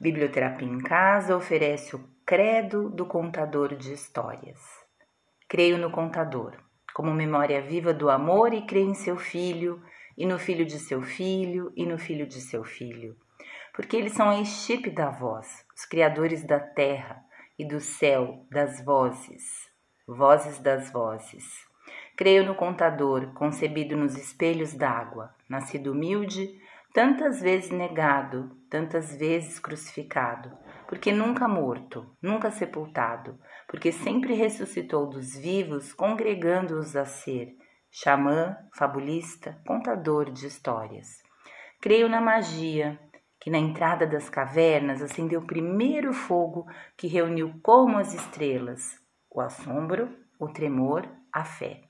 Biblioterapia em Casa oferece o credo do contador de histórias. Creio no contador, como memória viva do amor e creio em seu filho, e no filho de seu filho, e no filho de seu filho. Porque eles são a estipe da voz, os criadores da terra e do céu, das vozes, vozes das vozes. Creio no contador, concebido nos espelhos d'água, nascido humilde, tantas vezes negado, tantas vezes crucificado, porque nunca morto, nunca sepultado, porque sempre ressuscitou dos vivos, congregando-os a ser xamã, fabulista, contador de histórias. Creio na magia, que na entrada das cavernas acendeu o primeiro fogo que reuniu como as estrelas o assombro, o tremor, a fé.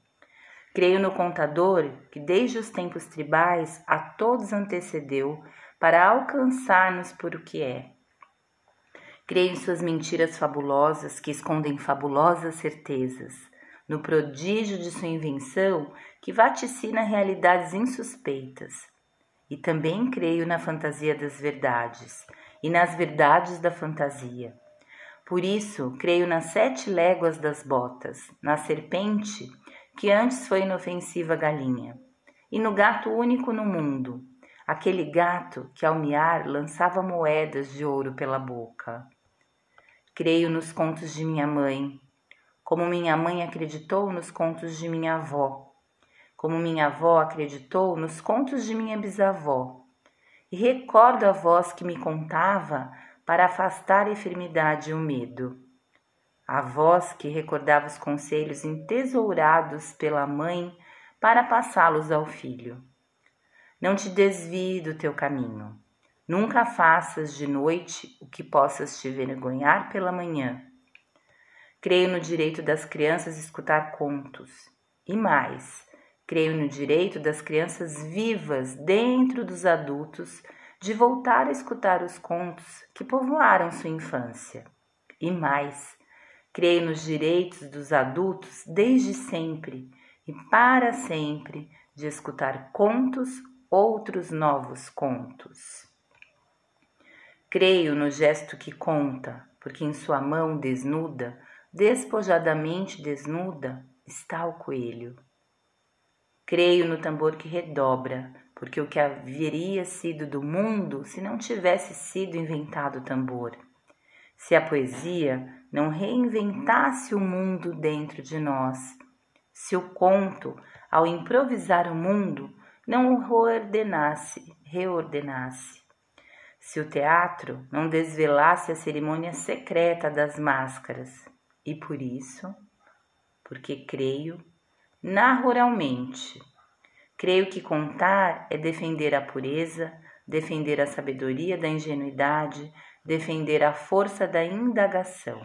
Creio no contador que desde os tempos tribais a todos antecedeu para alcançar-nos por o que é. Creio em suas mentiras fabulosas que escondem fabulosas certezas, no prodígio de sua invenção que vaticina realidades insuspeitas. E também creio na fantasia das verdades e nas verdades da fantasia. Por isso, creio nas sete léguas das botas, na serpente que antes foi inofensiva galinha, e no gato único no mundo, aquele gato que ao miar lançava moedas de ouro pela boca. Creio nos contos de minha mãe, como minha mãe acreditou nos contos de minha avó, como minha avó acreditou nos contos de minha bisavó, e recordo a voz que me contava para afastar a enfermidade e o medo a voz que recordava os conselhos entesourados pela mãe para passá-los ao filho. Não te desvie do teu caminho. Nunca faças de noite o que possas te vergonhar pela manhã. Creio no direito das crianças escutar contos. E mais, creio no direito das crianças vivas dentro dos adultos de voltar a escutar os contos que povoaram sua infância. E mais, Creio nos direitos dos adultos desde sempre e para sempre de escutar contos, outros novos contos. Creio no gesto que conta, porque em sua mão desnuda, despojadamente desnuda, está o coelho. Creio no tambor que redobra, porque o que haveria sido do mundo se não tivesse sido inventado o tambor? Se a poesia não reinventasse o mundo dentro de nós, se o conto, ao improvisar o mundo, não o reordenasse, reordenasse, se o teatro não desvelasse a cerimônia secreta das máscaras, e por isso, porque creio, narroralmente, creio que contar é defender a pureza, defender a sabedoria da ingenuidade, defender a força da indagação.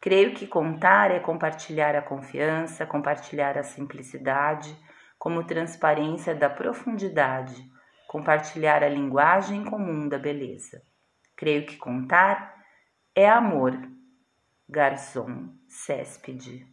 Creio que contar é compartilhar a confiança, compartilhar a simplicidade, como transparência da profundidade, compartilhar a linguagem comum da beleza. Creio que contar é amor. Garçom Céspide